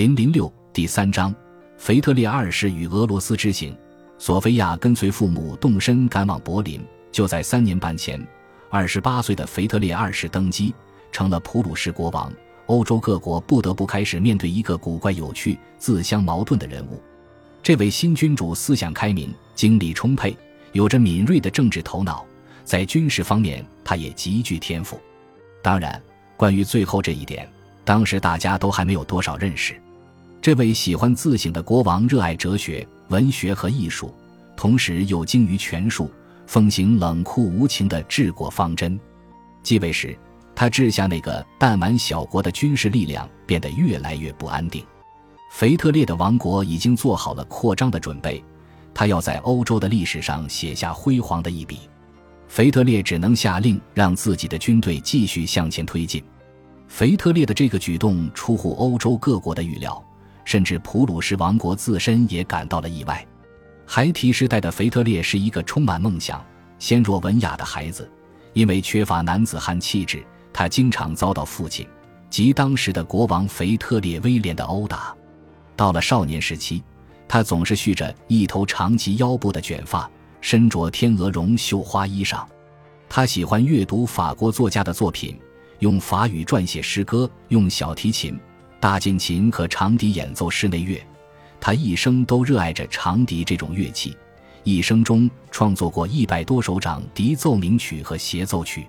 零零六第三章，腓特烈二世与俄罗斯之行。索菲亚跟随父母动身赶往柏林。就在三年半前，二十八岁的腓特烈二世登基，成了普鲁士国王。欧洲各国不得不开始面对一个古怪有趣、自相矛盾的人物。这位新君主思想开明，精力充沛，有着敏锐的政治头脑，在军事方面他也极具天赋。当然，关于最后这一点，当时大家都还没有多少认识。这位喜欢自省的国王热爱哲学、文学和艺术，同时又精于权术，奉行冷酷无情的治国方针。继位时，他治下那个弹丸小国的军事力量变得越来越不安定。腓特烈的王国已经做好了扩张的准备，他要在欧洲的历史上写下辉煌的一笔。腓特烈只能下令让自己的军队继续向前推进。腓特烈的这个举动出乎欧洲各国的预料。甚至普鲁士王国自身也感到了意外。孩提时代的腓特烈是一个充满梦想、纤弱文雅的孩子，因为缺乏男子汉气质，他经常遭到父亲及当时的国王腓特烈威廉的殴打。到了少年时期，他总是蓄着一头长及腰部的卷发，身着天鹅绒绣花衣裳。他喜欢阅读法国作家的作品，用法语撰写诗歌，用小提琴。大键琴和长笛演奏室内乐，他一生都热爱着长笛这种乐器，一生中创作过一百多首长笛奏鸣曲和协奏曲。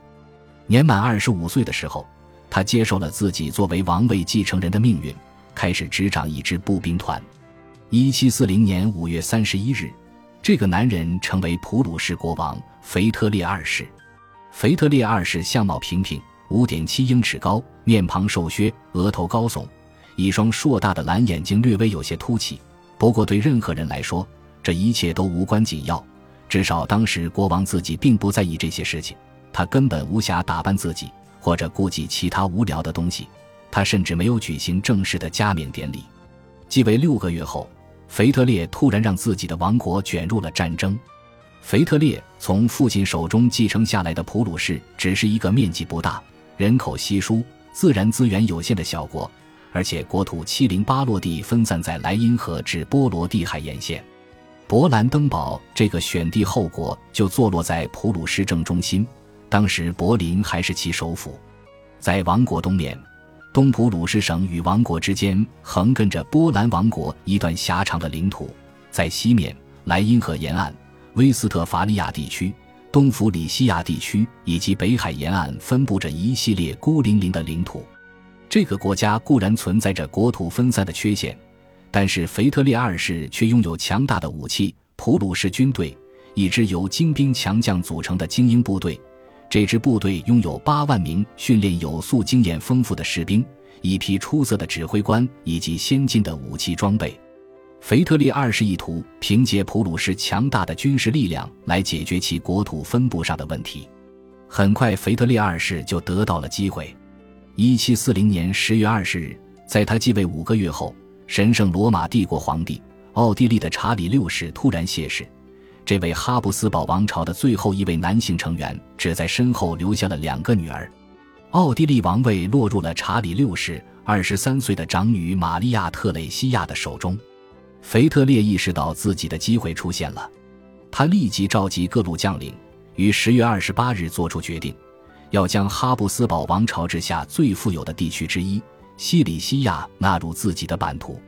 年满二十五岁的时候，他接受了自己作为王位继承人的命运，开始执掌一支步兵团。一七四零年五月三十一日，这个男人成为普鲁士国王腓特烈二世。腓特烈二世相貌平平，五点七英尺高，面庞瘦削，额头高耸。一双硕大的蓝眼睛略微有些凸起，不过对任何人来说，这一切都无关紧要。至少当时国王自己并不在意这些事情，他根本无暇打扮自己或者顾及其他无聊的东西。他甚至没有举行正式的加冕典礼。继位六个月后，腓特烈突然让自己的王国卷入了战争。腓特烈从父亲手中继承下来的普鲁士只是一个面积不大、人口稀疏、自然资源有限的小国。而且国土七零八落地分散在莱茵河至波罗的海沿线，勃兰登堡这个选帝后国就坐落在普鲁士正中心，当时柏林还是其首府。在王国东面，东普鲁士省与王国之间横亘着波兰王国一段狭长的领土；在西面，莱茵河沿岸、威斯特伐利亚地区、东弗里西亚地区以及北海沿岸分布着一系列孤零零的领土。这个国家固然存在着国土分散的缺陷，但是腓特烈二世却拥有强大的武器——普鲁士军队，一支由精兵强将组成的精英部队。这支部队拥有八万名训练有素、经验丰富的士兵，一批出色的指挥官以及先进的武器装备。腓特烈二世意图凭借普鲁士强大的军事力量来解决其国土分布上的问题。很快，腓特烈二世就得到了机会。一七四零年十月二十日，在他继位五个月后，神圣罗马帝国皇帝奥地利的查理六世突然谢世。这位哈布斯堡王朝的最后一位男性成员，只在身后留下了两个女儿。奥地利王位落入了查理六世二十三岁的长女玛利亚特蕾西亚的手中。腓特烈意识到自己的机会出现了，他立即召集各路将领，于十月二十八日做出决定。要将哈布斯堡王朝之下最富有的地区之一西里西亚纳入自己的版图。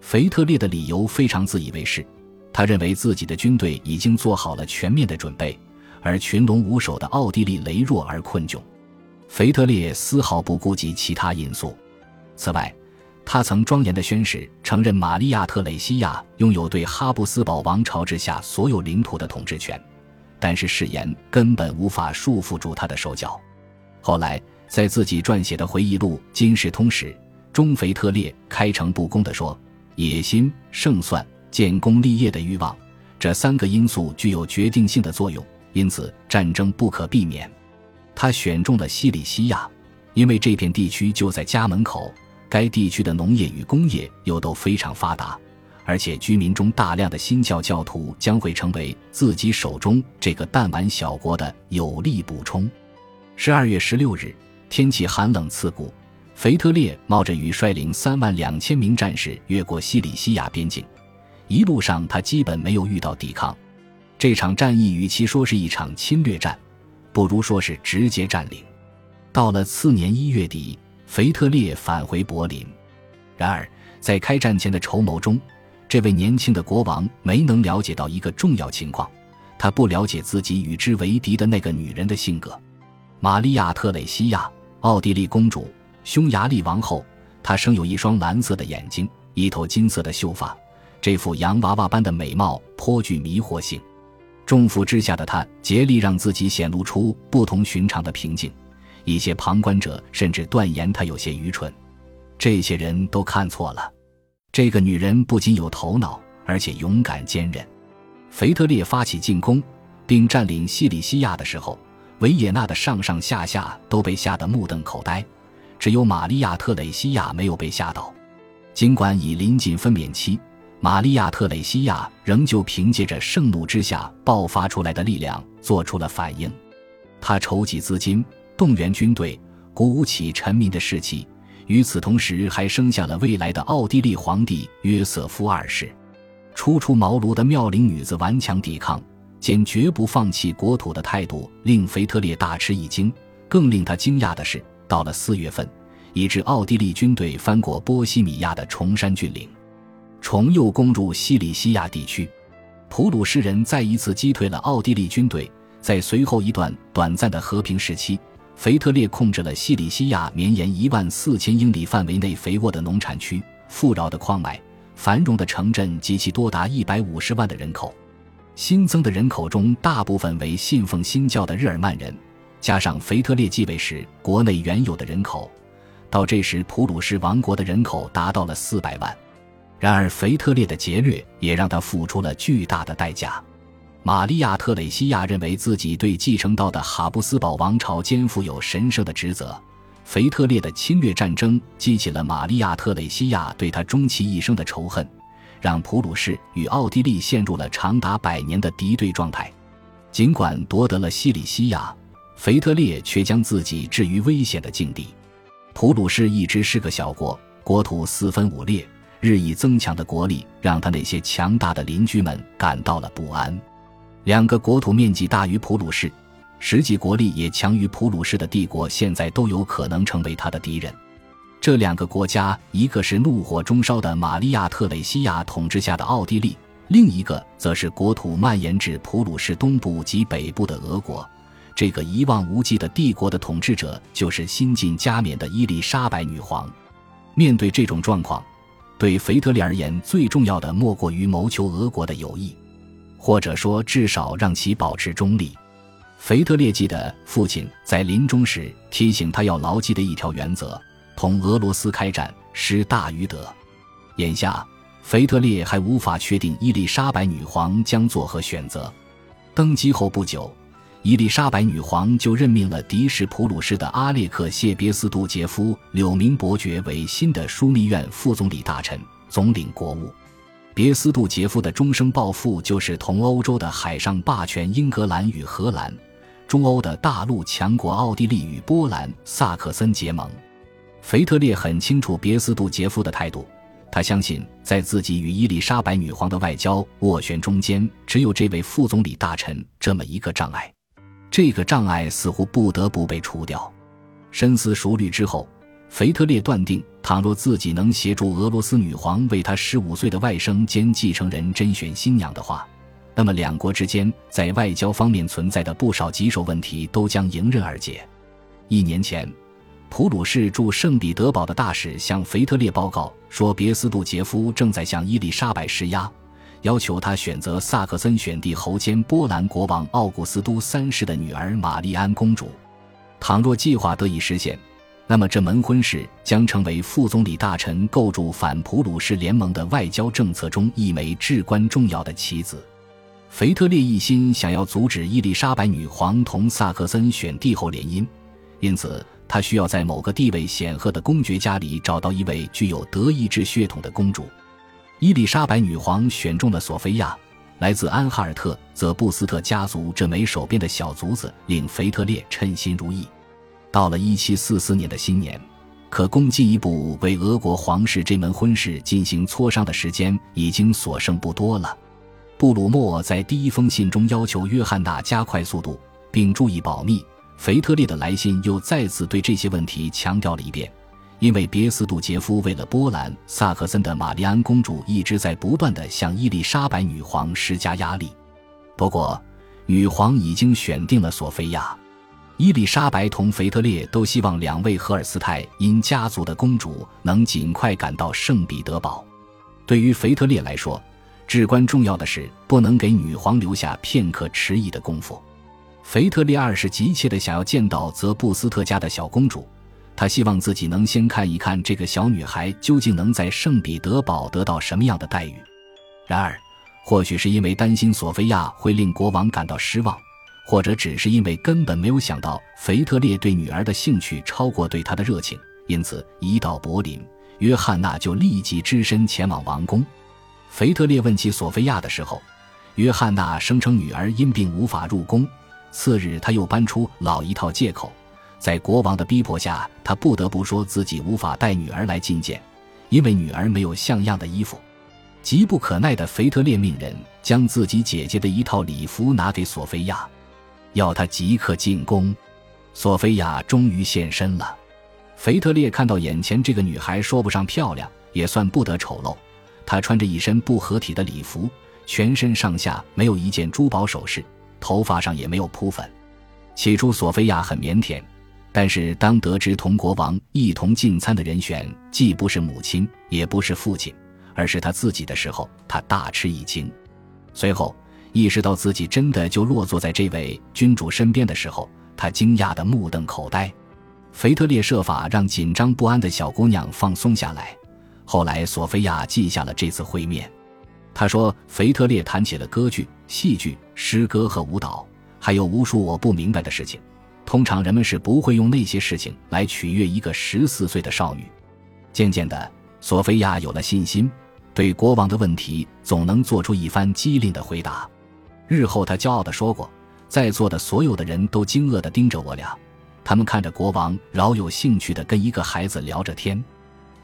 腓特烈的理由非常自以为是，他认为自己的军队已经做好了全面的准备，而群龙无首的奥地利羸弱而困窘。腓特烈丝毫不顾及其他因素。此外，他曾庄严地宣誓承认玛利亚特蕾西亚拥有对哈布斯堡王朝之下所有领土的统治权。但是誓言根本无法束缚住他的手脚。后来，在自己撰写的回忆录《金世通史》中，腓特烈开诚布公地说：“野心、胜算、建功立业的欲望，这三个因素具有决定性的作用，因此战争不可避免。”他选中了西里西亚，因为这片地区就在家门口，该地区的农业与工业又都非常发达。而且居民中大量的新教教徒将会成为自己手中这个弹丸小国的有力补充。十二月十六日，天气寒冷刺骨，腓特烈冒着雨，率领三万两千名战士越过西里西亚边境。一路上，他基本没有遇到抵抗。这场战役与其说是一场侵略战，不如说是直接占领。到了次年一月底，腓特烈返回柏林。然而，在开战前的筹谋中，这位年轻的国王没能了解到一个重要情况：他不了解自己与之为敌的那个女人的性格——玛利亚·特蕾西亚，奥地利公主，匈牙利王后。她生有一双蓝色的眼睛，一头金色的秀发。这副洋娃娃般的美貌颇具迷惑性，重负之下的她竭力让自己显露出不同寻常的平静。一些旁观者甚至断言她有些愚蠢。这些人都看错了。这个女人不仅有头脑，而且勇敢坚韧。腓特烈发起进攻并占领西里西亚的时候，维也纳的上上下下都被吓得目瞪口呆，只有玛利亚·特蕾西亚没有被吓倒。尽管已临近分娩期。玛利亚·特蕾西亚仍旧凭借着盛怒之下爆发出来的力量做出了反应，他筹集资金，动员军队，鼓舞起臣民的士气。与此同时，还生下了未来的奥地利皇帝约瑟夫二世。初出茅庐的妙龄女子顽强抵抗，坚决不放弃国土的态度，令腓特烈大吃一惊。更令他惊讶的是，到了四月份，一支奥地利军队翻过波西米亚的崇山峻岭。重又攻入西里西亚地区，普鲁士人再一次击退了奥地利军队。在随后一段短暂的和平时期，腓特烈控制了西里西亚绵延一万四千英里范围内肥沃的农产区、富饶的矿脉、繁荣的城镇及其多达一百五十万的人口。新增的人口中，大部分为信奉新教的日耳曼人，加上腓特烈继位时国内原有的人口，到这时普鲁士王国的人口达到了四百万。然而，腓特烈的劫掠也让他付出了巨大的代价。玛利亚·特蕾西亚认为自己对继承到的哈布斯堡王朝肩负有神圣的职责。腓特烈的侵略战争激起了玛利亚·特蕾西亚对他终其一生的仇恨，让普鲁士与奥地利陷入了长达百年的敌对状态。尽管夺得了西里西亚，腓特烈却将自己置于危险的境地。普鲁士一直是个小国，国土四分五裂。日益增强的国力让他那些强大的邻居们感到了不安。两个国土面积大于普鲁士，实际国力也强于普鲁士的帝国，现在都有可能成为他的敌人。这两个国家，一个是怒火中烧的玛利亚·特蕾西亚统治下的奥地利，另一个则是国土蔓延至普鲁士东部及北部的俄国。这个一望无际的帝国的统治者就是新晋加冕的伊丽莎白女皇。面对这种状况，对腓特烈而言，最重要的莫过于谋求俄国的友谊，或者说至少让其保持中立。腓特烈记得父亲在临终时提醒他要牢记的一条原则：同俄罗斯开战，失大于得。眼下，腓特烈还无法确定伊丽莎白女皇将作何选择。登基后不久。伊丽莎白女皇就任命了迪什普鲁士的阿列克谢别斯杜杰夫柳明伯爵为新的枢密院副总理大臣，总领国务。别斯杜杰夫的终生抱负就是同欧洲的海上霸权英格兰与荷兰、中欧的大陆强国奥地利与波兰、萨克森结盟。腓特烈很清楚别斯杜杰夫的态度，他相信在自己与伊丽莎白女皇的外交斡旋中间，只有这位副总理大臣这么一个障碍。这个障碍似乎不得不被除掉。深思熟虑之后，腓特烈断定，倘若自己能协助俄罗斯女皇为他十五岁的外甥兼继承人甄选新娘的话，那么两国之间在外交方面存在的不少棘手问题都将迎刃而解。一年前，普鲁士驻圣彼得堡的大使向腓特烈报告说，别斯杜杰夫正在向伊丽莎白施压。要求他选择萨克森选帝侯兼波兰国王奥古斯都三世的女儿玛丽安公主。倘若计划得以实现，那么这门婚事将成为副总理大臣构筑反普鲁士联盟的外交政策中一枚至关重要的棋子。腓特烈一心想要阻止伊丽莎白女皇同萨克森选帝后联姻，因此他需要在某个地位显赫的公爵家里找到一位具有德意志血统的公主。伊丽莎白女皇选中了索菲亚，来自安哈尔特泽布斯特家族这枚手边的小卒子，令腓特烈称心如意。到了1744年的新年，可供进一步为俄国皇室这门婚事进行磋商的时间已经所剩不多了。布鲁默在第一封信中要求约翰娜加快速度，并注意保密。腓特烈的来信又再次对这些问题强调了一遍。因为别斯杜杰夫为了波兰萨克森的玛丽安公主一直在不断的向伊丽莎白女皇施加压力。不过，女皇已经选定了索菲亚。伊丽莎白同腓特烈都希望两位荷尔斯泰因家族的公主能尽快赶到圣彼得堡。对于腓特烈来说，至关重要的是不能给女皇留下片刻迟疑的功夫。腓特烈二世急切地想要见到泽布斯特家的小公主。他希望自己能先看一看这个小女孩究竟能在圣彼得堡得到什么样的待遇。然而，或许是因为担心索菲亚会令国王感到失望，或者只是因为根本没有想到腓特烈对女儿的兴趣超过对他的热情，因此一到柏林，约翰娜就立即只身前往王宫。腓特烈问起索菲亚的时候，约翰娜声称女儿因病无法入宫。次日，他又搬出老一套借口。在国王的逼迫下，他不得不说自己无法带女儿来觐见，因为女儿没有像样的衣服。急不可耐的腓特烈命人将自己姐姐的一套礼服拿给索菲亚，要他即刻进宫。索菲亚终于现身了。腓特烈看到眼前这个女孩，说不上漂亮，也算不得丑陋。她穿着一身不合体的礼服，全身上下没有一件珠宝首饰，头发上也没有扑粉。起初，索菲亚很腼腆。但是，当得知同国王一同进餐的人选既不是母亲，也不是父亲，而是他自己的时候，他大吃一惊。随后，意识到自己真的就落坐在这位君主身边的时候，他惊讶的目瞪口呆。腓特烈设法让紧张不安的小姑娘放松下来。后来，索菲亚记下了这次会面。他说：“腓特烈谈起了歌剧、戏剧、诗歌和舞蹈，还有无数我不明白的事情。”通常人们是不会用那些事情来取悦一个十四岁的少女。渐渐的，索菲亚有了信心，对国王的问题总能做出一番机灵的回答。日后，他骄傲地说过：“在座的所有的人都惊愕地盯着我俩，他们看着国王饶有兴趣地跟一个孩子聊着天。”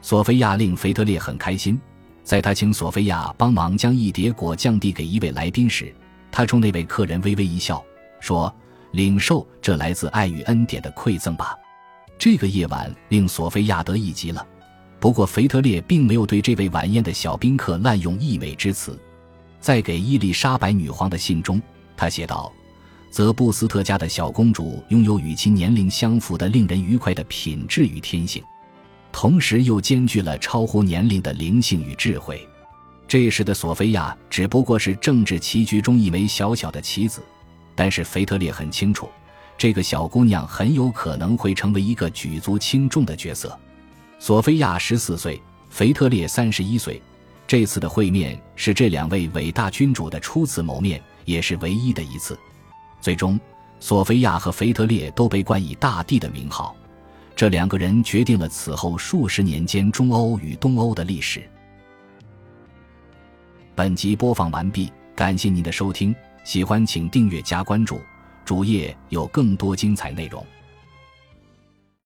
索菲亚令腓特烈很开心。在他请索菲亚帮忙将一碟果酱递给一位来宾时，他冲那位客人微微一笑，说。领受这来自爱与恩典的馈赠吧。这个夜晚令索菲亚得意极了。不过，腓特烈并没有对这位晚宴的小宾客滥用溢美之词。在给伊丽莎白女皇的信中，他写道：“泽布斯特家的小公主拥有与其年龄相符的令人愉快的品质与天性，同时又兼具了超乎年龄的灵性与智慧。”这时的索菲亚只不过是政治棋局中一枚小小的棋子。但是腓特烈很清楚，这个小姑娘很有可能会成为一个举足轻重的角色。索菲亚十四岁，腓特烈三十一岁。这次的会面是这两位伟大君主的初次谋面，也是唯一的一次。最终，索菲亚和腓特烈都被冠以“大帝”的名号。这两个人决定了此后数十年间中欧与东欧的历史。本集播放完毕，感谢您的收听。喜欢请订阅加关注，主页有更多精彩内容。